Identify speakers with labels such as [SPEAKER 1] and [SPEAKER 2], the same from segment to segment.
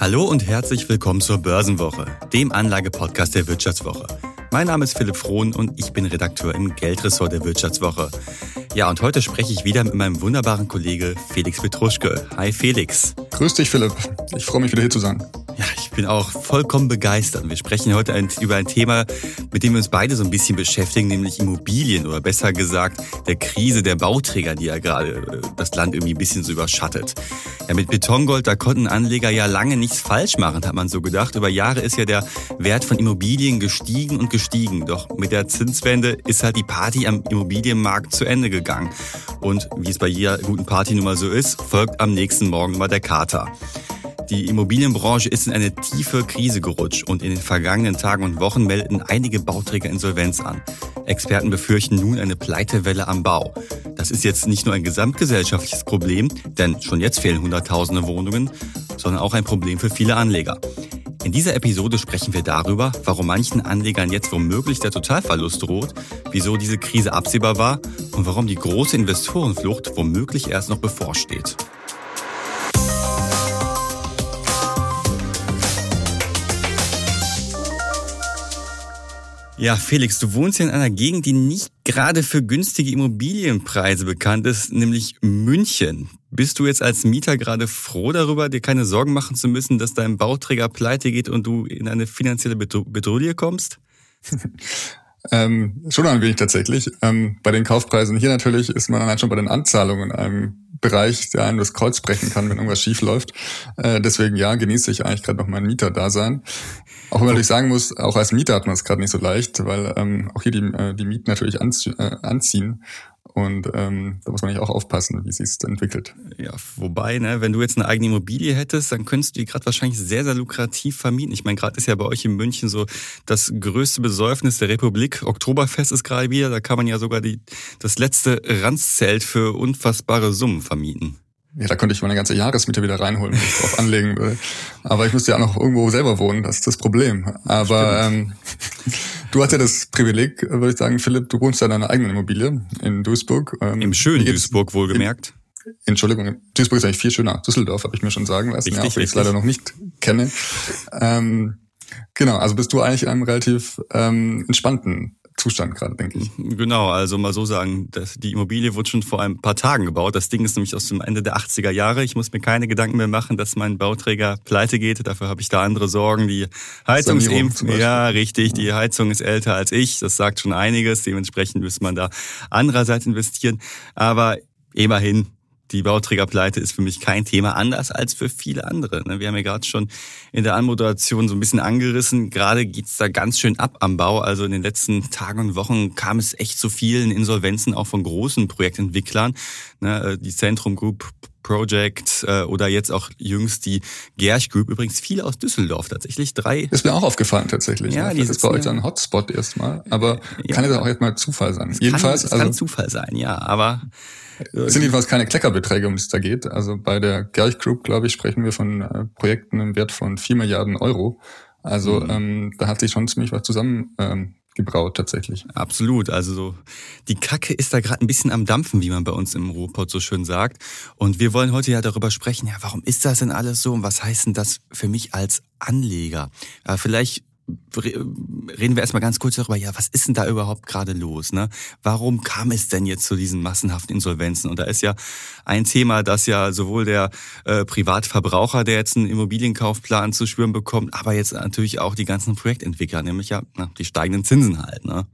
[SPEAKER 1] Hallo und herzlich willkommen zur Börsenwoche, dem Anlagepodcast der Wirtschaftswoche. Mein Name ist Philipp Frohn und ich bin Redakteur im Geldressort der Wirtschaftswoche. Ja, und heute spreche ich wieder mit meinem wunderbaren Kollege Felix Petruschke. Hi Felix.
[SPEAKER 2] Grüß dich Philipp. Ich freue mich wieder hier zu sein.
[SPEAKER 1] Ja, ich bin auch vollkommen begeistert. Wir sprechen heute ein, über ein Thema, mit dem wir uns beide so ein bisschen beschäftigen, nämlich Immobilien oder besser gesagt der Krise der Bauträger, die ja gerade äh, das Land irgendwie ein bisschen so überschattet. Ja, mit Betongold, da konnten Anleger ja lange nichts falsch machen, hat man so gedacht. Über Jahre ist ja der Wert von Immobilien gestiegen und gestiegen. Doch mit der Zinswende ist halt die Party am Immobilienmarkt zu Ende gegangen. Und wie es bei jeder guten Party nun mal so ist, folgt am nächsten Morgen mal der Kater. Die Immobilienbranche ist in eine tiefe Krise gerutscht und in den vergangenen Tagen und Wochen melden einige Bauträger Insolvenz an. Experten befürchten nun eine Pleitewelle am Bau. Das ist jetzt nicht nur ein gesamtgesellschaftliches Problem, denn schon jetzt fehlen Hunderttausende Wohnungen, sondern auch ein Problem für viele Anleger. In dieser Episode sprechen wir darüber, warum manchen Anlegern jetzt womöglich der Totalverlust droht, wieso diese Krise absehbar war und warum die große Investorenflucht womöglich erst noch bevorsteht. Ja, Felix, du wohnst ja in einer Gegend, die nicht gerade für günstige Immobilienpreise bekannt ist, nämlich München. Bist du jetzt als Mieter gerade froh darüber, dir keine Sorgen machen zu müssen, dass dein Bauträger pleite geht und du in eine finanzielle Bedrohung kommst?
[SPEAKER 2] ähm, schon ein wenig tatsächlich. Ähm, bei den Kaufpreisen hier natürlich ist man halt schon bei den Anzahlungen in einem Bereich, der einem das Kreuz brechen kann, wenn irgendwas schief läuft. Äh, deswegen ja, genieße ich eigentlich gerade noch mein Mieterdasein. Auch wenn man natürlich sagen muss, auch als Mieter hat man es gerade nicht so leicht, weil ähm, auch hier die, äh, die Mieten natürlich anzie äh, anziehen. Und ähm, da muss man nicht auch aufpassen, wie sich entwickelt.
[SPEAKER 1] Ja, wobei, ne, wenn du jetzt eine eigene Immobilie hättest, dann könntest du die gerade wahrscheinlich sehr, sehr lukrativ vermieten. Ich meine, gerade ist ja bei euch in München so das größte Besäufnis der Republik. Oktoberfest ist gerade wieder, da kann man ja sogar die, das letzte Ranzzelt für unfassbare Summen vermieten.
[SPEAKER 2] Ja, da könnte ich meine ganze Jahresmiete wieder reinholen, wenn ich drauf anlegen würde. Aber ich müsste ja auch noch irgendwo selber wohnen, das ist das Problem. Aber ähm, du hast ja das Privileg, würde ich sagen, Philipp, du wohnst ja in deiner eigenen Immobilie in Duisburg.
[SPEAKER 1] Ähm, Im schönen Duisburg, wohlgemerkt.
[SPEAKER 2] In, Entschuldigung, Duisburg ist eigentlich viel schöner. Düsseldorf habe ich mir schon sagen lassen, richtig, ja, auch wenn ich es leider noch nicht kenne. Ähm, genau, also bist du eigentlich in einem relativ ähm, entspannten Zustand gerade, denke ich.
[SPEAKER 1] Genau, also mal so sagen, dass die Immobilie wurde schon vor ein paar Tagen gebaut. Das Ding ist nämlich aus dem Ende der 80er Jahre. Ich muss mir keine Gedanken mehr machen, dass mein Bauträger pleite geht. Dafür habe ich da andere Sorgen. Die Heizung ist eben, ja, richtig, die Heizung ist älter als ich. Das sagt schon einiges. Dementsprechend müsste man da andererseits investieren. Aber immerhin, die Bauträgerpleite ist für mich kein Thema, anders als für viele andere. Ne? Wir haben ja gerade schon in der Anmoderation so ein bisschen angerissen. Gerade geht's da ganz schön ab am Bau. Also in den letzten Tagen und Wochen kam es echt zu vielen Insolvenzen auch von großen Projektentwicklern. Ne? Äh, die Zentrum Group Project äh, oder jetzt auch jüngst die Gerch Group. Übrigens viele aus Düsseldorf tatsächlich. Drei.
[SPEAKER 2] Ist mir auch aufgefallen tatsächlich. Ja, die ist bei euch ein Hotspot erstmal. Aber ja. kann ja auch jetzt mal Zufall sein.
[SPEAKER 1] Es Jedenfalls. Kann, es also, kann Zufall sein, ja. Aber
[SPEAKER 2] es sind jedenfalls keine Kleckerbeträge, um die es da geht. Also bei der Gerch Group, glaube ich, sprechen wir von äh, Projekten im Wert von vier Milliarden Euro. Also mhm. ähm, da hat sich schon ziemlich was zusammen ähm, gebraut tatsächlich.
[SPEAKER 1] Absolut. Also so, die Kacke ist da gerade ein bisschen am Dampfen, wie man bei uns im Ruhrpott so schön sagt. Und wir wollen heute ja darüber sprechen, ja, warum ist das denn alles so und was heißt denn das für mich als Anleger? Ja, vielleicht reden wir erstmal ganz kurz darüber, ja, was ist denn da überhaupt gerade los? Ne? Warum kam es denn jetzt zu diesen massenhaften Insolvenzen? Und da ist ja ein Thema, das ja sowohl der äh, Privatverbraucher, der jetzt einen Immobilienkaufplan zu spüren bekommt, aber jetzt natürlich auch die ganzen Projektentwickler, nämlich ja na, die steigenden Zinsen halt. Ne?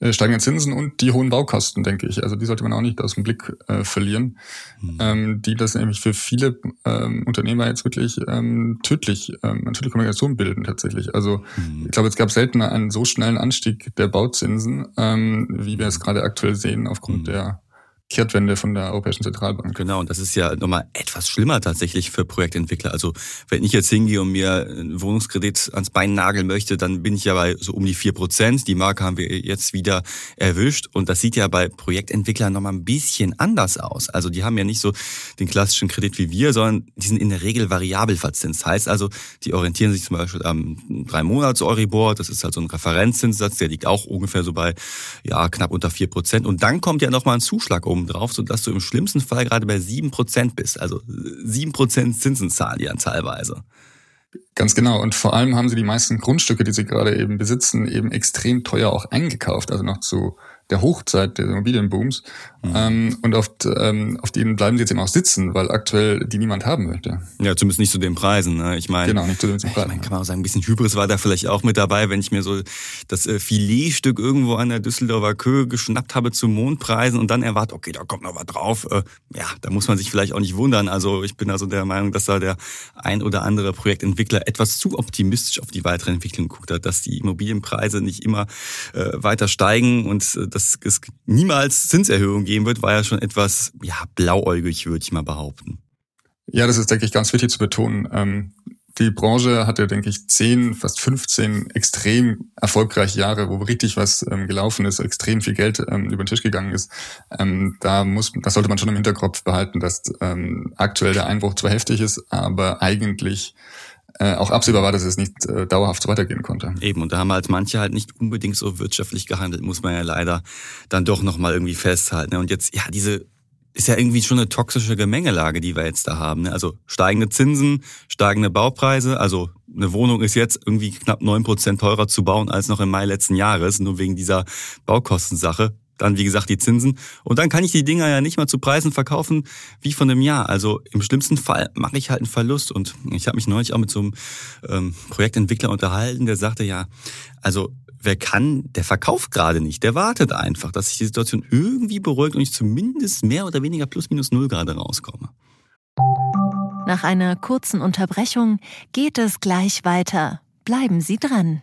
[SPEAKER 2] Äh, steigenden Zinsen und die hohen Baukosten, denke ich. Also die sollte man auch nicht aus dem Blick äh, verlieren, mhm. ähm, die das nämlich für viele ähm, Unternehmer jetzt wirklich ähm, tödlich, ähm, eine tödliche Kommunikation bilden tatsächlich. Also mhm. ich glaube, es gab selten einen so schnellen Anstieg der Bauzinsen, ähm, wie wir es gerade aktuell sehen aufgrund mhm. der Kehrtwende von der Europäischen Zentralbank.
[SPEAKER 1] Genau, und das ist ja nochmal etwas schlimmer tatsächlich für Projektentwickler. Also wenn ich jetzt hingehe und mir einen Wohnungskredit ans Bein nageln möchte, dann bin ich ja bei so um die vier Prozent. Die Marke haben wir jetzt wieder erwischt. Und das sieht ja bei Projektentwicklern nochmal ein bisschen anders aus. Also die haben ja nicht so den klassischen Kredit wie wir, sondern die sind in der Regel variabel verzinst. Heißt also, die orientieren sich zum Beispiel am drei Monats Euribor. Das ist halt so ein Referenzzinssatz, der liegt auch ungefähr so bei ja knapp unter vier Prozent. Und dann kommt ja nochmal ein Zuschlag um obendrauf, sodass du im schlimmsten Fall gerade bei sieben Prozent bist. Also sieben Prozent Zinsen zahlen die dann teilweise.
[SPEAKER 2] Ganz genau. Und vor allem haben sie die meisten Grundstücke, die sie gerade eben besitzen, eben extrem teuer auch eingekauft. Also noch zu der Hochzeit des Immobilienbooms. Mhm. Ähm, und auf, ähm, auf denen bleiben sie jetzt eben auch sitzen, weil aktuell die niemand haben möchte.
[SPEAKER 1] Ja, zumindest nicht zu den Preisen. Ne? Ich meine,
[SPEAKER 2] genau, nicht zu den Preisen.
[SPEAKER 1] Ich meine, kann man auch sagen, ein bisschen Hybris war da vielleicht auch mit dabei, wenn ich mir so das äh, Filetstück irgendwo an der Düsseldorfer Köhe geschnappt habe zu Mondpreisen und dann erwartet, okay, da kommt noch was drauf. Äh, ja, da muss man sich vielleicht auch nicht wundern. Also ich bin also der Meinung, dass da der ein oder andere Projektentwickler etwas zu optimistisch auf die weitere Entwicklung guckt hat, dass die Immobilienpreise nicht immer äh, weiter steigen und äh, dass es niemals Zinserhöhungen geben wird, war ja schon etwas ja, blauäugig, würde ich mal behaupten.
[SPEAKER 2] Ja, das ist, denke ich, ganz wichtig zu betonen. Ähm, die Branche hatte, denke ich, zehn, fast 15 extrem erfolgreiche Jahre, wo richtig was ähm, gelaufen ist, extrem viel Geld ähm, über den Tisch gegangen ist. Ähm, da muss, das sollte man schon im Hinterkopf behalten, dass ähm, aktuell der Einbruch zwar heftig ist, aber eigentlich äh, auch absehbar war, dass es nicht äh, dauerhaft so weitergehen konnte.
[SPEAKER 1] Eben, und da haben halt manche halt nicht unbedingt so wirtschaftlich gehandelt, muss man ja leider dann doch nochmal irgendwie festhalten. Und jetzt, ja, diese ist ja irgendwie schon eine toxische Gemengelage, die wir jetzt da haben. Ne? Also steigende Zinsen, steigende Baupreise. Also eine Wohnung ist jetzt irgendwie knapp neun Prozent teurer zu bauen als noch im Mai letzten Jahres, nur wegen dieser Baukostensache. Dann, wie gesagt, die Zinsen. Und dann kann ich die Dinger ja nicht mal zu Preisen verkaufen wie von einem Jahr. Also im schlimmsten Fall mache ich halt einen Verlust. Und ich habe mich neulich auch mit so einem ähm, Projektentwickler unterhalten, der sagte, ja, also wer kann, der verkauft gerade nicht. Der wartet einfach, dass sich die Situation irgendwie beruhigt und ich zumindest mehr oder weniger plus minus null gerade rauskomme.
[SPEAKER 3] Nach einer kurzen Unterbrechung geht es gleich weiter. Bleiben Sie dran.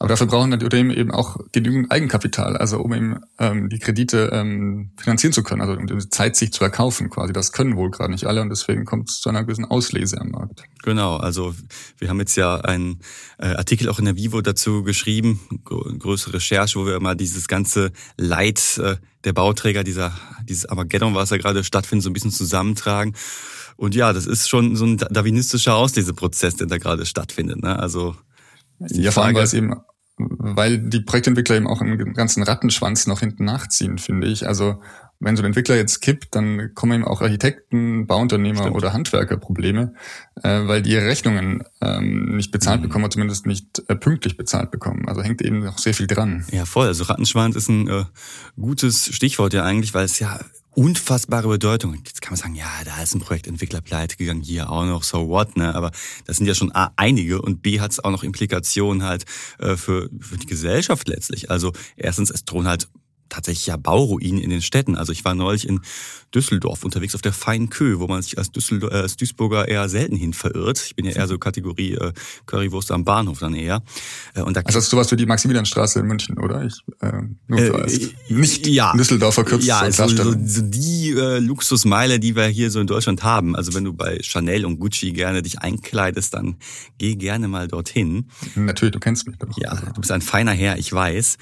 [SPEAKER 2] Aber dafür brauchen die Unternehmen eben auch genügend Eigenkapital, also um eben ähm, die Kredite ähm, finanzieren zu können, also um die Zeit sich zu erkaufen quasi. Das können wohl gerade nicht alle und deswegen kommt es zu einer gewissen Auslese am Markt.
[SPEAKER 1] Genau, also wir haben jetzt ja einen äh, Artikel auch in der Vivo dazu geschrieben, größere Recherche, wo wir mal dieses ganze Leid äh, der Bauträger, dieser, dieses Armageddon, was ja gerade stattfindet, so ein bisschen zusammentragen. Und ja, das ist schon so ein darwinistischer Ausleseprozess, der da gerade stattfindet. Ne? Also
[SPEAKER 2] ja, vor allem, weil es eben, weil die Projektentwickler eben auch einen ganzen Rattenschwanz noch hinten nachziehen, finde ich. Also wenn so ein Entwickler jetzt kippt, dann kommen eben auch Architekten, Bauunternehmer Stimmt. oder Handwerker Probleme, äh, weil die ihre Rechnungen ähm, nicht bezahlt mhm. bekommen oder zumindest nicht äh, pünktlich bezahlt bekommen. Also hängt eben noch sehr viel dran.
[SPEAKER 1] Ja, voll. Also Rattenschwanz ist ein äh, gutes Stichwort ja eigentlich, weil es ja unfassbare Bedeutung. Jetzt kann man sagen, ja, da ist ein Projektentwickler pleite gegangen, hier auch noch, so what, ne? Aber das sind ja schon A, einige und B hat es auch noch Implikationen halt äh, für, für die Gesellschaft letztlich. Also erstens, es drohen halt tatsächlich ja Bauruinen in den Städten. Also ich war neulich in Düsseldorf unterwegs auf der Feinkö, wo man sich als, Düsseldorf, äh, als Duisburger eher selten hin verirrt. Ich bin ja eher so Kategorie äh, Currywurst am Bahnhof dann eher.
[SPEAKER 2] Äh, und da also das ist sowas wie die Maximilianstraße in München, oder? Ich, äh, nur so als äh, nicht ja, Düsseldorf verkürzt.
[SPEAKER 1] Ja, also so, so die äh, Luxusmeile, die wir hier so in Deutschland haben. Also wenn du bei Chanel und Gucci gerne dich einkleidest, dann geh gerne mal dorthin.
[SPEAKER 2] Natürlich, du kennst mich doch.
[SPEAKER 1] Ja, also. du bist ein feiner Herr, ich weiß.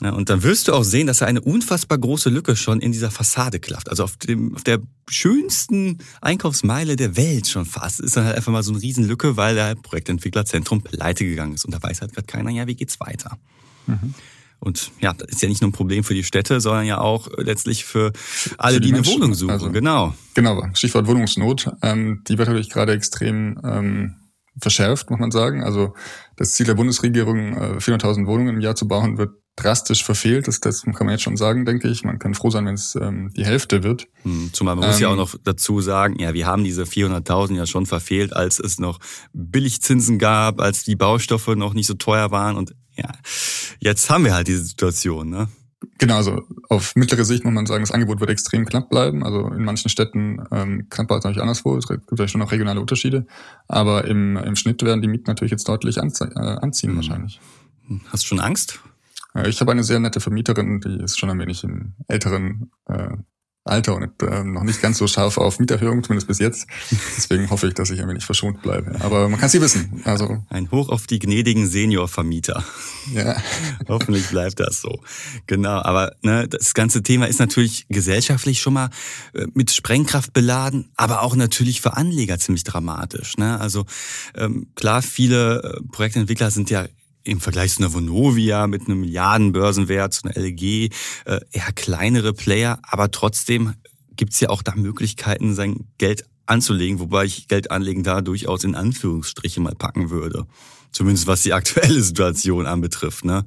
[SPEAKER 1] Mhm. Und dann wirst du auch sehen, dass er eine unfassbar große Lücke schon in dieser Fassade klafft. Also auf dem, auf der schönsten Einkaufsmeile der Welt schon fast, ist dann halt einfach mal so eine Riesenlücke, weil der Projektentwicklerzentrum pleite gegangen ist. Und da weiß halt gerade keiner, ja, wie geht's weiter? Mhm. Und ja, das ist ja nicht nur ein Problem für die Städte, sondern ja auch letztlich für alle, für die, die eine Wohnung suchen. Also,
[SPEAKER 2] genau. Genau, Stichwort Wohnungsnot. Ähm, die wird natürlich gerade extrem ähm, verschärft, muss man sagen. Also das Ziel der Bundesregierung, äh, 400.000 Wohnungen im Jahr zu bauen, wird drastisch verfehlt. Das, das kann man jetzt schon sagen, denke ich. Man kann froh sein, wenn es ähm, die Hälfte wird.
[SPEAKER 1] Hm, zumal man ähm, muss ja auch ähm, noch dazu sagen, ja, wir haben diese 400.000 ja schon verfehlt, als es noch Billigzinsen gab, als die Baustoffe noch nicht so teuer waren. Und ja, jetzt haben wir halt diese Situation. Ne?
[SPEAKER 2] Genau, also auf mittlere Sicht muss man sagen, das Angebot wird extrem knapp bleiben. Also in manchen Städten ähm, knapper als natürlich anderswo. Es gibt ja schon noch regionale Unterschiede. Aber im, im Schnitt werden die Mieten natürlich jetzt deutlich anzie äh, anziehen mhm. wahrscheinlich.
[SPEAKER 1] Hast du schon Angst?
[SPEAKER 2] Ich habe eine sehr nette Vermieterin, die ist schon ein wenig im älteren äh, Alter und äh, noch nicht ganz so scharf auf Mieterhöhung, zumindest bis jetzt. Deswegen hoffe ich, dass ich ein wenig verschont bleibe. Aber man kann es nie wissen. Also
[SPEAKER 1] ein Hoch auf die gnädigen Seniorvermieter. Ja. Hoffentlich bleibt das so. Genau. Aber ne, das ganze Thema ist natürlich gesellschaftlich schon mal äh, mit Sprengkraft beladen, aber auch natürlich für Anleger ziemlich dramatisch. Ne? Also ähm, klar, viele äh, Projektentwickler sind ja im Vergleich zu einer Vonovia mit einem Milliardenbörsenwert, zu einer LG, äh, eher kleinere Player, aber trotzdem gibt's ja auch da Möglichkeiten, sein Geld anzulegen, wobei ich Geld anlegen da durchaus in Anführungsstriche mal packen würde. Zumindest was die aktuelle Situation anbetrifft, ne?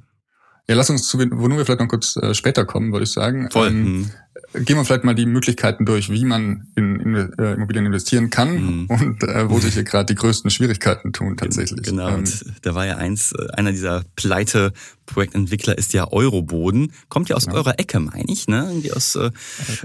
[SPEAKER 2] Ja, lass uns zu Vonovia vielleicht noch kurz äh, später kommen, würde ich sagen.
[SPEAKER 1] Voll. Ähm, mhm
[SPEAKER 2] gehen wir vielleicht mal die Möglichkeiten durch, wie man in, in äh, Immobilien investieren kann mhm. und äh, wo sich hier gerade die größten Schwierigkeiten tun tatsächlich.
[SPEAKER 1] Genau, ähm, und da war ja eins, äh, einer dieser pleite Projektentwickler ist ja Euroboden, kommt ja aus ja. eurer Ecke, meine ich, ne? Irgendwie aus
[SPEAKER 2] äh,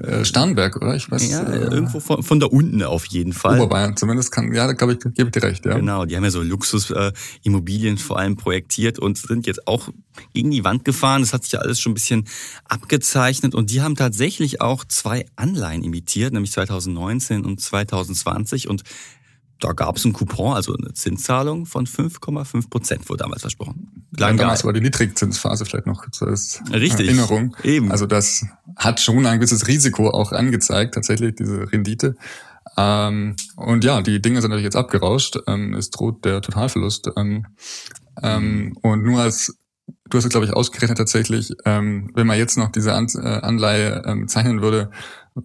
[SPEAKER 2] äh, Starnberg, oder? Ich weiß.
[SPEAKER 1] Ja, äh, irgendwo von, von da unten auf jeden Fall.
[SPEAKER 2] Oberbayern zumindest kann, ja, da glaube ich, gebe ich dir recht, ja.
[SPEAKER 1] Genau, die haben ja so Luxusimmobilien äh, vor allem projektiert und sind jetzt auch gegen die Wand gefahren. Das hat sich ja alles schon ein bisschen abgezeichnet und die haben tatsächlich auch zwei Anleihen imitiert, nämlich 2019 und 2020 und da gab es einen Coupon, also eine Zinszahlung von 5,5 Prozent, wurde damals versprochen.
[SPEAKER 2] Klang damals war die Niedrigzinsphase vielleicht noch als
[SPEAKER 1] Richtig.
[SPEAKER 2] Erinnerung.
[SPEAKER 1] Eben.
[SPEAKER 2] Also das hat schon ein gewisses Risiko auch angezeigt, tatsächlich, diese Rendite. Ähm, und ja, die Dinge sind natürlich jetzt abgerauscht. Ähm, es droht der Totalverlust. Ähm, ähm, und nur als du hast es, glaube ich, ausgerechnet tatsächlich, ähm, wenn man jetzt noch diese An äh, Anleihe ähm, zeichnen würde,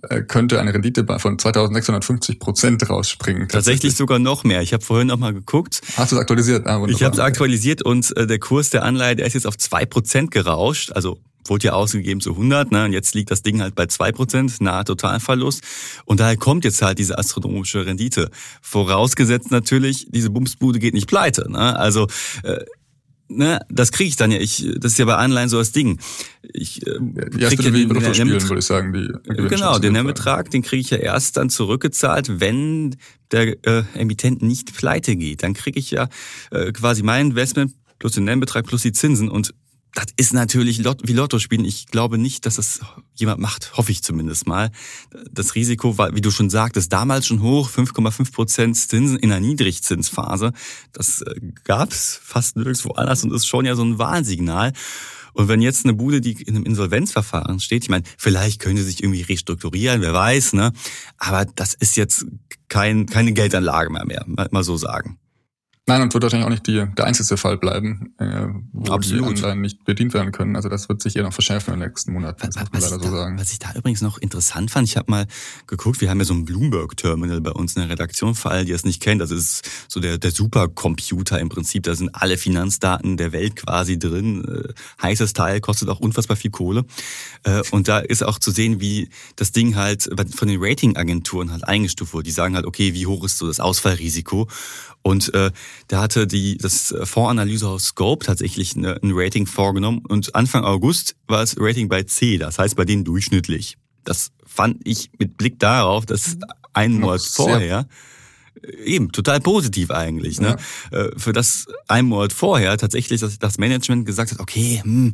[SPEAKER 2] äh, könnte eine Rendite von 2650 Prozent rausspringen.
[SPEAKER 1] Tatsächlich. tatsächlich sogar noch mehr. Ich habe vorhin noch mal geguckt.
[SPEAKER 2] Hast du es aktualisiert?
[SPEAKER 1] Ah, ich habe es aktualisiert und äh, der Kurs der Anleihe, der ist jetzt auf zwei Prozent gerauscht. Also wurde ja ausgegeben zu 100, ne? und jetzt liegt das Ding halt bei zwei Prozent, nahe Totalverlust. Und daher kommt jetzt halt diese astronomische Rendite. Vorausgesetzt natürlich, diese Bumsbude geht nicht pleite. Ne? Also äh, ne, das kriege ich dann ja. Ich, das ist ja bei Anleihen so das Ding. Ich äh,
[SPEAKER 2] ja, krieg ja den, den, den spielen, würde ich sagen. Die
[SPEAKER 1] genau, den Nennbetrag, den kriege ich ja erst dann zurückgezahlt, wenn der äh, Emittent nicht pleite geht. Dann kriege ich ja äh, quasi mein Investment plus den Nennbetrag plus die Zinsen und das ist natürlich wie Lotto spielen. Ich glaube nicht, dass das jemand macht, hoffe ich zumindest mal. Das Risiko war, wie du schon sagtest, damals schon hoch, 5,5 Prozent Zinsen in einer Niedrigzinsphase. Das äh, gab's fast nirgendwo anders und ist schon ja so ein Warnsignal. Und wenn jetzt eine Bude, die in einem Insolvenzverfahren steht, ich meine, vielleicht können sie sich irgendwie restrukturieren, wer weiß, ne? Aber das ist jetzt kein, keine Geldanlage mehr, mehr mal so sagen.
[SPEAKER 2] Nein, und wird wahrscheinlich auch nicht die, der einzige Fall bleiben, äh, wo Absolut. die Anleihen nicht bedient werden können. Also das wird sich hier noch verschärfen in den nächsten Monaten,
[SPEAKER 1] was, muss man leider so sagen. Was ich da übrigens noch interessant fand, ich habe mal geguckt, wir haben ja so ein Bloomberg-Terminal bei uns in der Redaktion, für alle, die es nicht kennen, das ist so der, der Supercomputer im Prinzip, da sind alle Finanzdaten der Welt quasi drin. Äh, heißes Teil, kostet auch unfassbar viel Kohle. Äh, und da ist auch zu sehen, wie das Ding halt von den Ratingagenturen halt eingestuft wurde. Die sagen halt, okay, wie hoch ist so das Ausfallrisiko? Und äh, da hatte die das Fondsanalysehaus Scope tatsächlich eine, ein Rating vorgenommen und Anfang August war das Rating bei C, das heißt bei denen durchschnittlich. Das fand ich mit Blick darauf, dass ein Monat vorher Eben, total positiv eigentlich. Ne? Ja. Äh, für das ein Monat vorher tatsächlich dass das Management gesagt hat, okay, hm,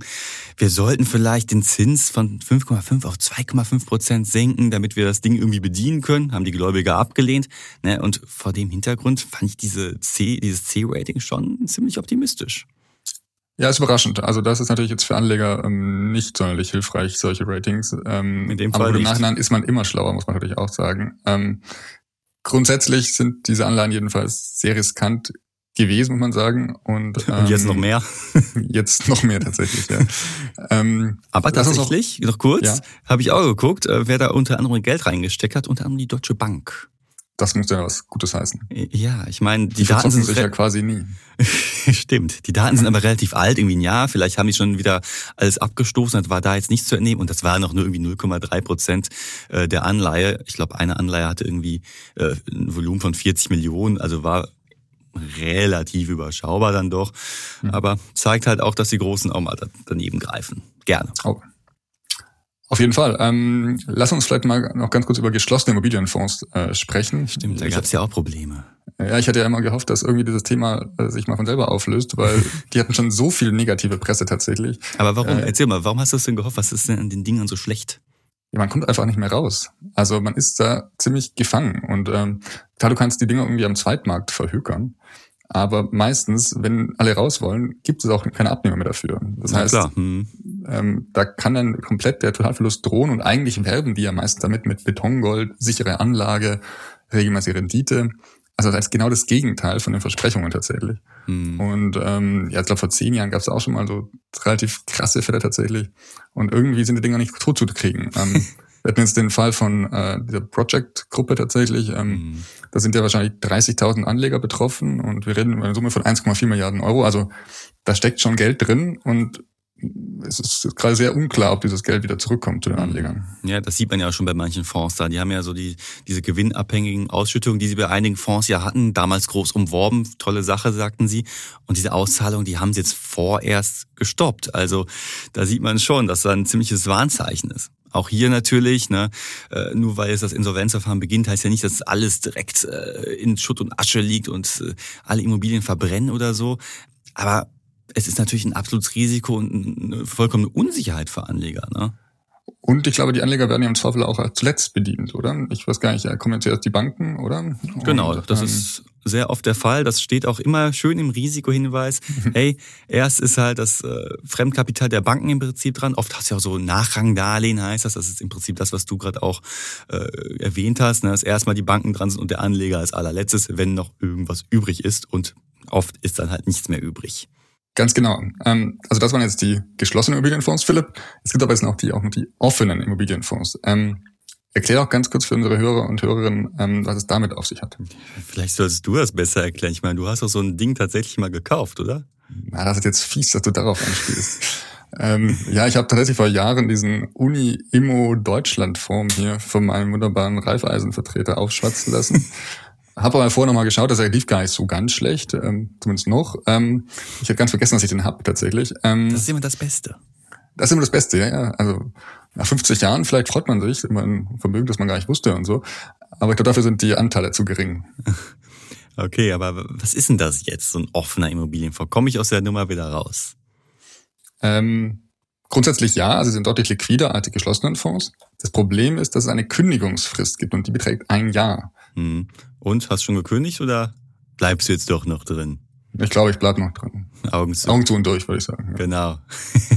[SPEAKER 1] wir sollten vielleicht den Zins von 5,5 auf 2,5 Prozent senken, damit wir das Ding irgendwie bedienen können, haben die Gläubiger abgelehnt. Ne? Und vor dem Hintergrund fand ich diese C, dieses C-Rating schon ziemlich optimistisch.
[SPEAKER 2] Ja, ist überraschend. Also das ist natürlich jetzt für Anleger ähm, nicht sonderlich hilfreich, solche Ratings. Ähm,
[SPEAKER 1] In dem Fall
[SPEAKER 2] aber im Nachhinein ist man immer schlauer, muss man natürlich auch sagen. Ähm, grundsätzlich sind diese Anleihen jedenfalls sehr riskant gewesen, muss man sagen. Und,
[SPEAKER 1] ähm, und jetzt noch mehr.
[SPEAKER 2] jetzt noch mehr tatsächlich, ja.
[SPEAKER 1] ähm, Aber tatsächlich, noch, noch kurz, ja? habe ich auch geguckt, äh, wer da unter anderem Geld reingesteckt hat, unter anderem die Deutsche Bank.
[SPEAKER 2] Das muss ja was Gutes heißen.
[SPEAKER 1] Ja, ich meine, die,
[SPEAKER 2] die
[SPEAKER 1] Daten sind
[SPEAKER 2] sich ja quasi nie.
[SPEAKER 1] Stimmt. Die Daten sind aber relativ alt, irgendwie ein Jahr. Vielleicht haben die schon wieder alles abgestoßen, das war da jetzt nichts zu entnehmen und das war noch nur irgendwie 0,3 Prozent äh, der Anleihe. Ich glaube, eine Anleihe hatte irgendwie äh, ein Volumen von 40 Millionen, also war relativ überschaubar dann doch. Mhm. Aber zeigt halt auch, dass die Großen auch mal daneben greifen. Gerne.
[SPEAKER 2] Oh. Auf jeden Fall. Ähm, lass uns vielleicht mal noch ganz kurz über geschlossene Immobilienfonds äh, sprechen.
[SPEAKER 1] Stimmt, da gab es ja auch Probleme.
[SPEAKER 2] Ja, ich hatte ja immer gehofft, dass irgendwie dieses Thema äh, sich mal von selber auflöst, weil die hatten schon so viel negative Presse tatsächlich.
[SPEAKER 1] Aber warum? Äh, Erzähl mal, warum hast du das denn gehofft? Was ist denn an den Dingen so schlecht?
[SPEAKER 2] ja, man kommt einfach nicht mehr raus. Also man ist da ziemlich gefangen. Und ähm, klar, du kannst die Dinge irgendwie am Zweitmarkt verhökern. Aber meistens, wenn alle raus wollen, gibt es auch keine Abnehmer mehr dafür. Das
[SPEAKER 1] Na
[SPEAKER 2] heißt.
[SPEAKER 1] Hm.
[SPEAKER 2] ähm, da kann dann komplett der Totalverlust drohen und eigentlich werben die ja meist damit mit Betongold, sichere Anlage, regelmäßige Rendite. Also das ist genau das Gegenteil von den Versprechungen tatsächlich.
[SPEAKER 1] Hm.
[SPEAKER 2] Und ähm, ja, ich glaube, vor zehn Jahren gab es auch schon mal so relativ krasse Fälle tatsächlich. Und irgendwie sind die Dinger nicht tot zu kriegen. Ähm, wir hatten jetzt den Fall von äh, dieser Project-Gruppe tatsächlich. Ähm,
[SPEAKER 1] Hm.
[SPEAKER 2] Da sind ja wahrscheinlich 30.000 Anleger betroffen und wir reden über eine Summe von 1,4 Milliarden Euro. Also da steckt schon Geld drin und es ist gerade sehr unklar, ob dieses Geld wieder zurückkommt zu den Anlegern.
[SPEAKER 1] Ja, das sieht man ja auch schon bei manchen Fonds da. Die haben ja so die, diese gewinnabhängigen Ausschüttungen, die sie bei einigen Fonds ja hatten, damals groß umworben. Tolle Sache, sagten sie. Und diese Auszahlung, die haben sie jetzt vorerst gestoppt. Also da sieht man schon, dass da ein ziemliches Warnzeichen ist. Auch hier natürlich, ne, äh, nur weil jetzt das Insolvenzverfahren beginnt, heißt ja nicht, dass alles direkt äh, in Schutt und Asche liegt und äh, alle Immobilien verbrennen oder so. Aber es ist natürlich ein absolutes Risiko und eine vollkommene Unsicherheit für Anleger. Ne?
[SPEAKER 2] Und ich glaube, die Anleger werden ja im Zweifel auch zuletzt bedient, oder? Ich weiß gar nicht, kommen jetzt zuerst die Banken, oder?
[SPEAKER 1] Genau,
[SPEAKER 2] Und,
[SPEAKER 1] das
[SPEAKER 2] ähm,
[SPEAKER 1] ist sehr oft der Fall. Das steht auch immer schön im Risikohinweis. hey, erst ist halt das äh, Fremdkapital der Banken im Prinzip dran. Oft hast du ja auch so Nachrangdarlehen, heißt das. Das ist im Prinzip das, was du gerade auch äh, erwähnt hast. Ne? Dass erstmal die Banken dran sind und der Anleger als allerletztes, wenn noch irgendwas übrig ist. Und oft ist dann halt nichts mehr übrig.
[SPEAKER 2] Ganz genau. Ähm, also das waren jetzt die geschlossenen Immobilienfonds, Philipp. Es gibt aber jetzt noch die, auch noch die offenen Immobilienfonds. Ähm, erklär auch ganz kurz für unsere Hörer und Hörerinnen, ähm, was es damit auf sich hat.
[SPEAKER 1] Vielleicht solltest du das besser erklären. Ich meine, du hast doch so ein Ding tatsächlich mal gekauft, oder?
[SPEAKER 2] Na, das ist jetzt fies, dass du darauf anspielst. ähm, ja, ich habe tatsächlich vor Jahren diesen Uni-Immo-Deutschland-Fonds hier von meinem wunderbaren Reifeisenvertreter aufschwatzen lassen. Habe aber vorher nochmal geschaut, dass er lief gar nicht so ganz schlecht, ähm, zumindest noch. Ähm, ich hätte ganz vergessen, dass ich den hab tatsächlich. Ähm,
[SPEAKER 1] Das ist immer das Beste.
[SPEAKER 2] Das ist immer das Beste, ja, ja. Also nach 50 Jahren vielleicht freut man sich immer ein Vermögen, das man gar nicht wusste und so. Aber ich glaube, dafür sind die Anteile zu gering.
[SPEAKER 1] Okay, aber was ist denn das jetzt, so ein offener Immobilienfonds? Komme ich aus der Nummer wieder raus?
[SPEAKER 2] Ähm, grundsätzlich ja, also sie sind deutlich liquider als die geschlossenen Fonds. Das Problem ist, dass es eine Kündigungsfrist gibt und die beträgt ein Jahr.
[SPEAKER 1] Hm. Und, hast schon gekündigt oder bleibst du jetzt doch noch drin?
[SPEAKER 2] Ich glaube, ich bleib noch drin.
[SPEAKER 1] Augen zu.
[SPEAKER 2] Augen zu und durch, würde ich sagen. Ja.
[SPEAKER 1] Genau.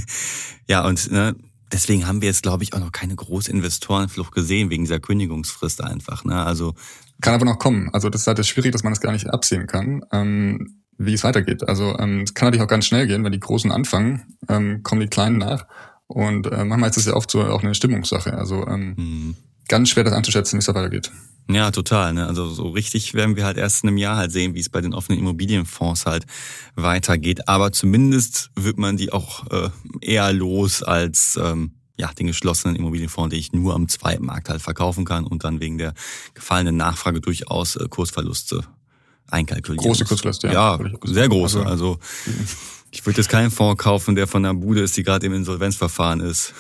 [SPEAKER 1] ja, und ne, deswegen haben wir jetzt, glaube ich, auch noch keine große Investorenflucht gesehen, wegen dieser Kündigungsfrist einfach. Ne? Also,
[SPEAKER 2] Kann aber noch kommen. Also das ist halt das schwierig, dass man das gar nicht absehen kann, ähm, wie es weitergeht. Also ähm, es kann natürlich auch ganz schnell gehen, wenn die Großen anfangen, ähm, kommen die Kleinen nach. Und äh, manchmal ist es ja oft so auch eine Stimmungssache. Also ähm,
[SPEAKER 1] hm.
[SPEAKER 2] ganz schwer das einzuschätzen, wie es da weitergeht.
[SPEAKER 1] Ja, total. Ne? Also so richtig werden wir halt erst in einem Jahr halt sehen, wie es bei den offenen Immobilienfonds halt weitergeht. Aber zumindest wird man die auch äh, eher los als ähm, ja, den geschlossenen Immobilienfonds, den ich nur am Zweitmarkt halt verkaufen kann und dann wegen der gefallenen Nachfrage durchaus äh, Kursverluste einkalkulieren.
[SPEAKER 2] Große. Kursverluste, ja.
[SPEAKER 1] Ja, sehr große.
[SPEAKER 2] sagen.
[SPEAKER 1] Also ich würde jetzt keinen Fonds kaufen, der von einer Bude ist, die gerade im Insolvenzverfahren ist.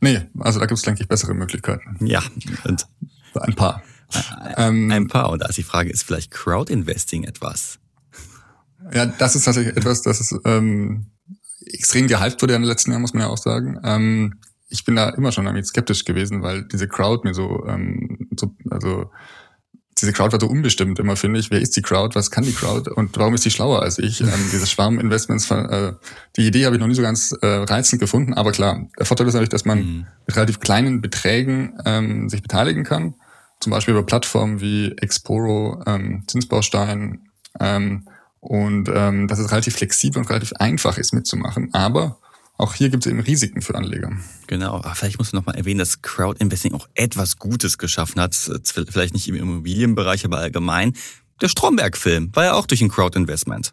[SPEAKER 2] Nee, also da gibt es, denke ich, bessere Möglichkeiten.
[SPEAKER 1] Ja, und
[SPEAKER 2] Ein paar. Ähm,
[SPEAKER 1] ein paar. Und da ist die Frage, ist vielleicht Crowdinvesting etwas?
[SPEAKER 2] Ja, das ist tatsächlich etwas, das ist ähm, extrem gehypt wurde in den letzten Jahren, muss man ja auch sagen. Ähm, ich bin da immer schon damit skeptisch gewesen, weil diese Crowd mir so, ähm, so also diese Crowd war so unbestimmt immer, finde ich. Wer ist die Crowd? Was kann die Crowd? Und warum ist die schlauer als ich? Ähm, diese Schwarminvestments, äh, die Idee habe ich noch nie so ganz äh, reizend gefunden. Aber klar, der Vorteil ist natürlich, dass man
[SPEAKER 1] Mhm.
[SPEAKER 2] mit relativ kleinen Beträgen ähm, sich beteiligen kann. Zum Beispiel über Plattformen wie Exporo, ähm, Zinsbaustein. Ähm, und ähm, dass es relativ flexibel und relativ einfach ist mitzumachen. Aber auch hier gibt es eben Risiken für Anleger.
[SPEAKER 1] Genau, aber vielleicht musst du noch mal erwähnen, dass Crowdinvesting auch etwas Gutes geschaffen hat. Vielleicht nicht im Immobilienbereich, aber allgemein. Der Stromberg-Film war ja auch durch ein Crowdinvestment.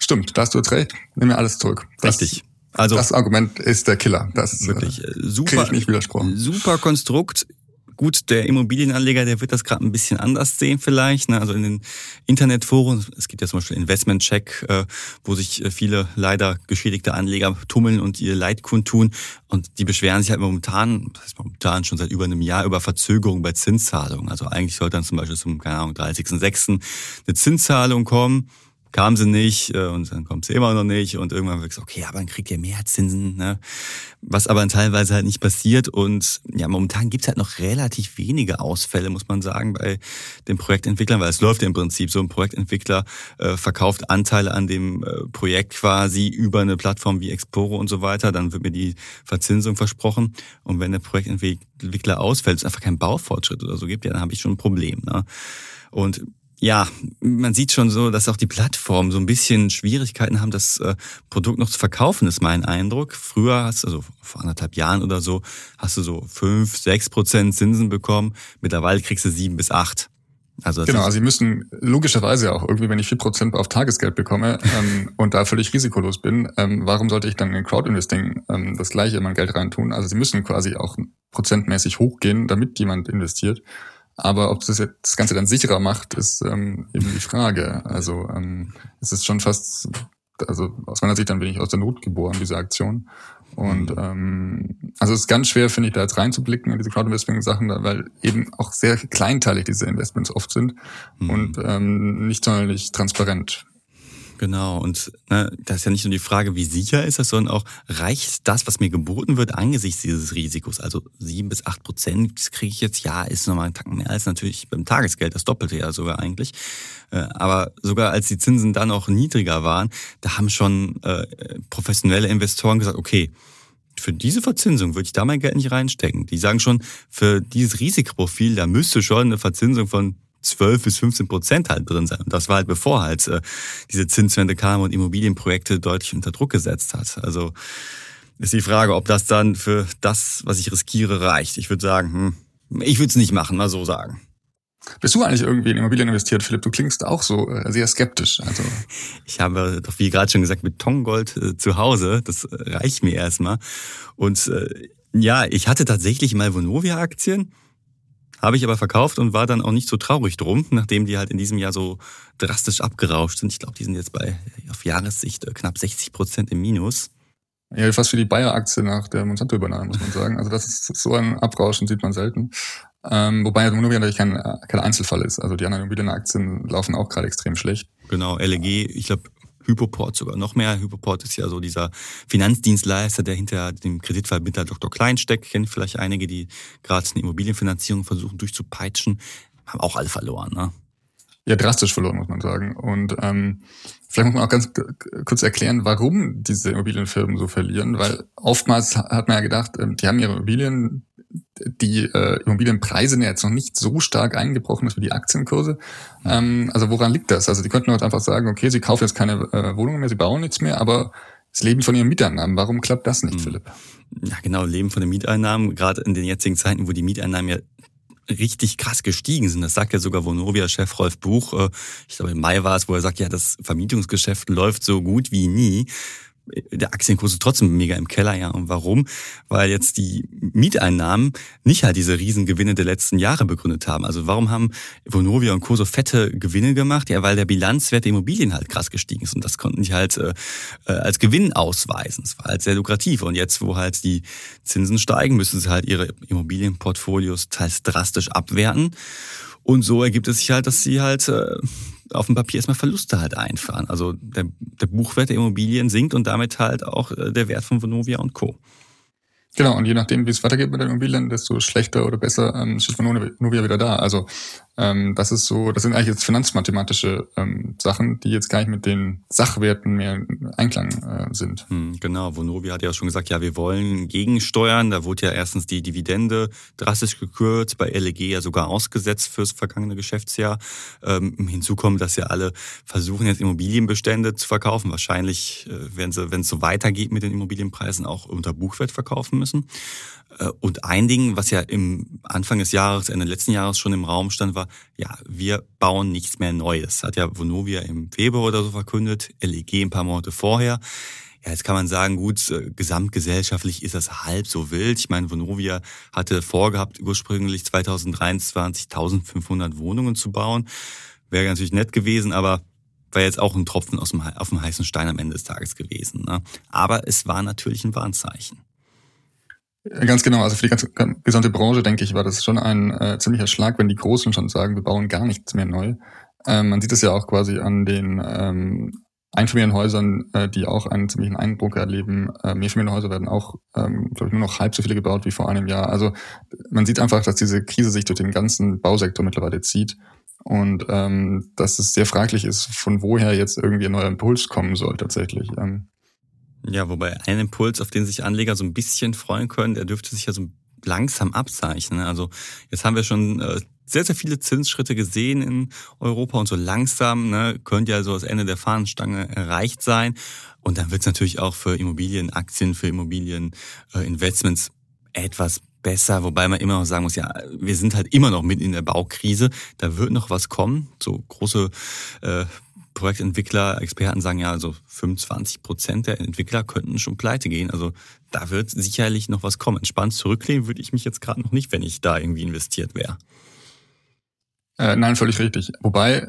[SPEAKER 2] Stimmt, da hast du jetzt recht. Nimm mir alles zurück. Das,
[SPEAKER 1] Richtig. Also
[SPEAKER 2] das Argument ist der Killer. Das
[SPEAKER 1] wirklich äh,
[SPEAKER 2] äh,
[SPEAKER 1] super,
[SPEAKER 2] ich nicht widersprochen.
[SPEAKER 1] super Konstrukt. Gut, der Immobilienanleger, der wird das gerade ein bisschen anders sehen vielleicht. Ne? Also in den Internetforen, es gibt ja zum Beispiel Investment Check, äh, wo sich äh, viele leider geschädigte Anleger tummeln und ihr Leid kundtun. Und die beschweren sich halt momentan, das heißt momentan schon seit über einem Jahr, über Verzögerung bei Zinszahlungen. Also eigentlich sollte dann zum Beispiel zum, keine Ahnung, 30.06. eine Zinszahlung kommen. Kam sie nicht äh, und dann kommt sie immer noch nicht und irgendwann wird gesagt, okay, aber dann kriegt ihr mehr Zinsen, ne? was aber teilweise halt nicht passiert und ja, momentan gibt's halt noch relativ wenige Ausfälle, muss man sagen, bei den Projektentwicklern, weil es läuft ja im Prinzip so, ein Projektentwickler äh, verkauft Anteile an dem äh, Projekt quasi über eine Plattform wie Exporo und so weiter, dann wird mir die Verzinsung versprochen und wenn der Projektentwickler ausfällt, es einfach keinen Baufortschritt oder so gibt, ja, dann habe ich schon ein Problem. Ne? Und ja, man sieht schon so, dass auch die Plattformen so ein bisschen Schwierigkeiten haben, das äh, Produkt noch zu verkaufen, ist mein Eindruck. Früher hast du, also vor anderthalb Jahren oder so, hast du so fünf, sechs Prozent Zinsen bekommen. Mittlerweile kriegst du sieben bis acht.
[SPEAKER 2] Also genau, also sie müssen logischerweise auch irgendwie, wenn ich vier Prozent auf Tagesgeld bekomme ähm, und da völlig risikolos bin, ähm, warum sollte ich dann in Crowdinvesting ähm, das gleiche in mein Geld reintun? Also sie müssen quasi auch prozentmäßig hochgehen, damit jemand investiert. Aber ob das, jetzt das Ganze dann sicherer macht, ist ähm, eben die Frage. Also ähm, es ist schon fast, also aus meiner Sicht dann bin ich aus der Not geboren, diese Aktion. Und mhm. ähm, also es ist ganz schwer, finde ich, da jetzt reinzublicken in diese Crowdinvesting-Sachen, weil eben auch sehr kleinteilig diese Investments oft sind mhm. und ähm, nicht sonderlich transparent.
[SPEAKER 1] Genau, und ne, das ist ja nicht nur die Frage, wie sicher ist das, sondern auch, reicht das, was mir geboten wird, angesichts dieses Risikos? Also sieben bis acht Prozent kriege ich jetzt, ja, ist nochmal ein Tacken mehr als natürlich beim Tagesgeld, das Doppelte ja sogar eigentlich. Äh, aber sogar als die Zinsen dann auch niedriger waren, da haben schon äh, professionelle Investoren gesagt, okay, für diese Verzinsung würde ich da mein Geld nicht reinstecken. Die sagen schon, für dieses Risikoprofil, da müsste schon eine Verzinsung von 12 bis 15 Prozent halt drin sein. Und das war halt bevor halt äh, diese Zinswende kam und Immobilienprojekte deutlich unter Druck gesetzt hat. Also ist die Frage, ob das dann für das, was ich riskiere, reicht. Ich würde sagen, hm, ich würde es nicht machen, mal so sagen.
[SPEAKER 2] Bist du eigentlich irgendwie in Immobilien investiert, Philipp? Du klingst auch so äh, sehr skeptisch. Also
[SPEAKER 1] ich habe doch wie gerade schon gesagt Betongold äh, zu Hause. Das äh, reicht mir erstmal. Und äh, ja, ich hatte tatsächlich mal Vonovia-Aktien habe ich aber verkauft und war dann auch nicht so traurig drum, nachdem die halt in diesem Jahr so drastisch abgerauscht sind. Ich glaube, die sind jetzt bei auf Jahressicht äh, knapp 60 Prozent im Minus.
[SPEAKER 2] Ja, fast wie die Bayer-Aktie nach der Monsanto-Übernahme, muss man sagen. Also das ist so ein Abrauschen sieht man selten. Ähm, wobei Monovia natürlich kein, kein Einzelfall ist. Also die anderen Immobilienaktien laufen auch gerade extrem schlecht.
[SPEAKER 1] Genau, LEG, ich glaube, Hypoport sogar noch mehr. Hypoport ist ja so dieser Finanzdienstleister, der hinter dem Kreditvermittler Dr. Klein steckt. Kennt vielleicht einige, die gerade eine Immobilienfinanzierung versuchen durchzupeitschen. Haben auch alle verloren, ne?
[SPEAKER 2] Ja, drastisch verloren, muss man sagen. Und ähm, vielleicht muss man auch ganz kurz erklären, warum diese Immobilienfirmen so verlieren, weil oftmals hat man ja gedacht, ähm, die haben ihre Immobilien die äh, Immobilienpreise sind ja jetzt noch nicht so stark eingebrochen wie die Aktienkurse. Ähm, also woran liegt das? Also die könnten halt einfach sagen, okay, sie kaufen jetzt keine äh, Wohnungen mehr, sie bauen nichts mehr, aber das Leben von ihren Mieteinnahmen. Warum klappt das nicht, hm. Philipp?
[SPEAKER 1] Ja, genau, Leben von den Mieteinnahmen, gerade in den jetzigen Zeiten, wo die Mieteinnahmen ja richtig krass gestiegen sind. Das sagt ja sogar Vonovia-Chef Rolf Buch. Äh, ich glaube, im Mai war es, wo er sagt, ja, das Vermietungsgeschäft läuft so gut wie nie der Aktienkurs ist trotzdem mega im Keller, ja. Und warum? Weil jetzt die Mieteinnahmen nicht halt diese Riesengewinne der letzten Jahre begründet haben. Also warum haben Vonovia und Co. so fette Gewinne gemacht? Ja, weil der Bilanzwert der Immobilien halt krass gestiegen ist. Und das konnten die halt äh, äh als Gewinn ausweisen. Es war halt sehr lukrativ. Und jetzt, wo halt die Zinsen steigen, müssen sie halt ihre Immobilienportfolios teils drastisch abwerten. Und so ergibt es sich halt, dass sie halt äh, auf dem Papier erstmal Verluste halt einfahren. Also der, der Buchwert der Immobilien sinkt und damit halt auch äh, der Wert von Vonovia und Co.
[SPEAKER 2] Genau, und je nachdem, wie es weitergeht mit den Immobilien, desto schlechter oder besser ähm, steht Vonovia wieder da. Also ähm, das ist so, das sind eigentlich jetzt finanzmathematische ähm, Sachen, die jetzt gar nicht mit den Sachwerten mehr in Einklang äh, sind.
[SPEAKER 1] Hm, genau, Vonovia hat ja schon gesagt, ja, wir wollen gegensteuern. Da wurde ja erstens die Dividende drastisch gekürzt, bei LEG ja sogar ausgesetzt fürs vergangene Geschäftsjahr. Ähm, hinzu kommt, dass ja alle versuchen jetzt Immobilienbestände zu verkaufen. Wahrscheinlich äh, werden sie, wenn es so weitergeht mit den Immobilienpreisen, auch unter Buchwert verkaufen müssen. Äh, und ein Ding, was ja im Anfang des Jahres, Ende letzten Jahres schon im Raum stand, war, ja, wir bauen nichts mehr Neues. Hat ja Vonovia im Februar oder so verkündet, LEG ein paar Monate vorher. Ja, jetzt kann man sagen, gut, äh, gesamtgesellschaftlich ist das halb so wild. Ich meine, Vonovia hatte vorgehabt, ursprünglich 2023 1500 Wohnungen zu bauen. Wäre natürlich nett gewesen, aber war jetzt auch ein Tropfen aus dem, auf dem heißen Stein am Ende des Tages gewesen. Ne? Aber es war natürlich ein Warnzeichen.
[SPEAKER 2] Ganz genau, also für die ganze, gesamte Branche, denke ich, war das schon ein äh, ziemlicher Schlag, wenn die Großen schon sagen, wir bauen gar nichts mehr neu. Ähm, man sieht es ja auch quasi an den ähm, Einfamilienhäusern, äh, die auch einen ziemlichen Einbruch erleben. Äh, Mehrfamilienhäuser werden auch, ähm, glaube ich, nur noch halb so viele gebaut wie vor einem Jahr. Also man sieht einfach, dass diese Krise sich durch den ganzen Bausektor mittlerweile zieht und ähm, dass es sehr fraglich ist, von woher jetzt irgendwie ein neuer Impuls kommen soll tatsächlich. Ähm.
[SPEAKER 1] Ja, wobei ein Impuls, auf den sich Anleger so ein bisschen freuen können, der dürfte sich ja so langsam abzeichnen. Also jetzt haben wir schon äh, sehr, sehr viele Zinsschritte gesehen in Europa und so langsam ne, könnte ja so das Ende der Fahnenstange erreicht sein. Und dann wird es natürlich auch für Immobilienaktien, für Immobilieninvestments äh, etwas besser, wobei man immer noch sagen muss, ja, wir sind halt immer noch mitten in der Baukrise, da wird noch was kommen. So große äh, Projektentwickler, Experten sagen ja, also 25 Prozent der Entwickler könnten schon pleite gehen. Also da wird sicherlich noch was kommen. Entspannt zurücklehnen würde ich mich jetzt gerade noch nicht, wenn ich da irgendwie investiert wäre.
[SPEAKER 2] Äh, nein, völlig richtig. Wobei,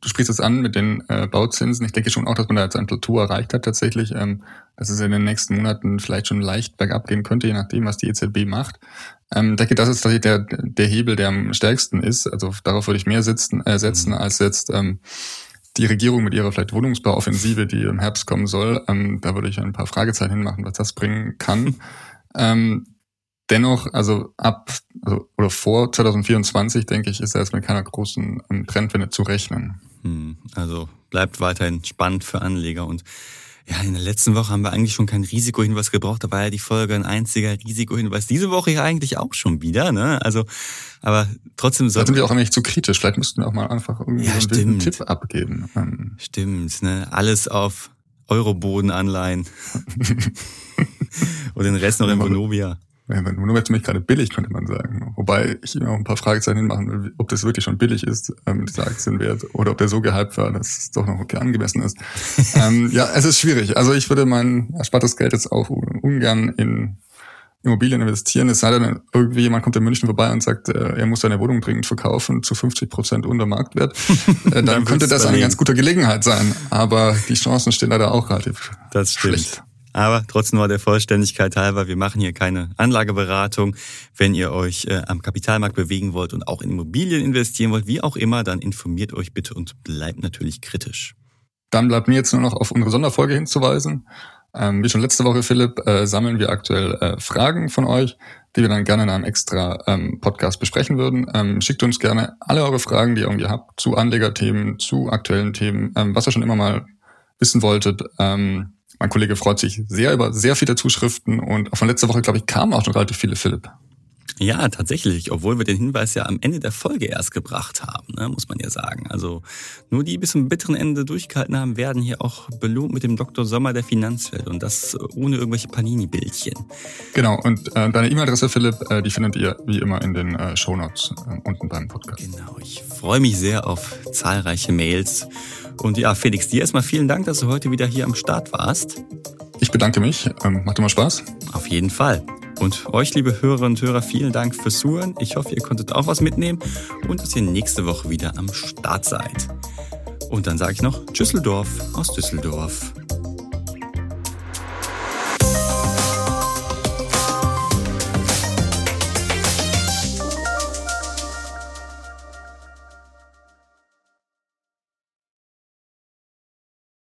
[SPEAKER 2] du sprichst es an mit den äh, Bauzinsen. Ich denke schon auch, dass man da jetzt ein Plateau erreicht hat tatsächlich, ähm, dass es in den nächsten Monaten vielleicht schon leicht bergab gehen könnte, je nachdem, was die EZB macht. Ähm, ich denke, das ist tatsächlich der, der Hebel, der am stärksten ist. Also darauf würde ich mehr sitzen, äh, setzen, mhm. als jetzt ähm, die Regierung mit ihrer vielleicht Wohnungsbauoffensive, die im Herbst kommen soll. Ähm, da würde ich ein paar Fragezeichen hinmachen, was das bringen kann. ähm, Dennoch, also ab also, oder vor 2024, denke ich, ist da jetzt mit keiner großen ähm, Trendwende zu rechnen.
[SPEAKER 1] Hm, also bleibt weiterhin spannend für Anleger und ja, in der letzten Woche haben wir eigentlich schon kein Risikohinweis gebraucht. Da war ja die Folge ein einziger Risikohinweis. Diese Woche ja eigentlich auch schon wieder, ne? Also, aber trotzdem
[SPEAKER 2] Da sind wir auch nicht zu kritisch. Vielleicht müssten wir auch mal einfach irgendwie ja, einen Tipp abgeben.
[SPEAKER 1] Stimmt, ne? Alles auf Eurobodenanleihen. Und den Rest noch in Vonovia.
[SPEAKER 2] Nur wird mich gerade billig, könnte man sagen. Wobei ich immer auch ein paar Fragezeichen hinmachen will, ob das wirklich schon billig ist, ähm, dieser Aktienwert, oder ob der so gehypt war, dass es doch noch okay angemessen ist. ähm, ja, es ist schwierig. Also ich würde mein erspartes Geld jetzt auch ungern in Immobilien investieren, es sei denn, irgendwie jemand kommt in München vorbei und sagt, äh, er muss seine Wohnung dringend verkaufen zu 50 Prozent unter Marktwert, äh, dann, dann könnte das eine ganz gute Gelegenheit sein. Aber die Chancen stehen leider auch relativ
[SPEAKER 1] das stimmt. schlecht. Aber trotzdem nur der Vollständigkeit halber, wir machen hier keine Anlageberatung. Wenn ihr euch äh, am Kapitalmarkt bewegen wollt und auch in Immobilien investieren wollt, wie auch immer, dann informiert euch bitte und bleibt natürlich kritisch.
[SPEAKER 2] Dann bleibt mir jetzt nur noch auf unsere Sonderfolge hinzuweisen. Ähm, wie schon letzte Woche, Philipp, äh, sammeln wir aktuell äh, Fragen von euch, die wir dann gerne in einem extra ähm, Podcast besprechen würden. Ähm, schickt uns gerne alle eure Fragen, die ihr irgendwie habt, zu Anlegerthemen, zu aktuellen Themen, ähm, was ihr schon immer mal wissen wolltet. Ähm, mein Kollege freut sich sehr über sehr viele Zuschriften und auch von letzter Woche, glaube ich, kamen auch schon relativ viele, Philipp.
[SPEAKER 1] Ja, tatsächlich, obwohl wir den Hinweis ja am Ende der Folge erst gebracht haben, ne, muss man ja sagen. Also nur die bis zum bitteren Ende durchgehalten haben, werden hier auch belohnt mit dem Dr. Sommer der Finanzwelt und das ohne irgendwelche Panini-Bildchen.
[SPEAKER 2] Genau, und äh, deine E-Mail-Adresse, Philipp, äh, die findet ihr wie immer in den äh, Shownotes äh, unten beim Podcast.
[SPEAKER 1] Genau, ich freue mich sehr auf zahlreiche Mails. Und ja, Felix, dir erstmal vielen Dank, dass du heute wieder hier am Start warst.
[SPEAKER 2] Ich bedanke mich. Ähm, macht immer Spaß.
[SPEAKER 1] Auf jeden Fall. Und euch, liebe Hörerinnen und Hörer, vielen Dank fürs Zuhören. Ich hoffe, ihr konntet auch was mitnehmen und dass ihr nächste Woche wieder am Start seid. Und dann sage ich noch Düsseldorf aus Düsseldorf.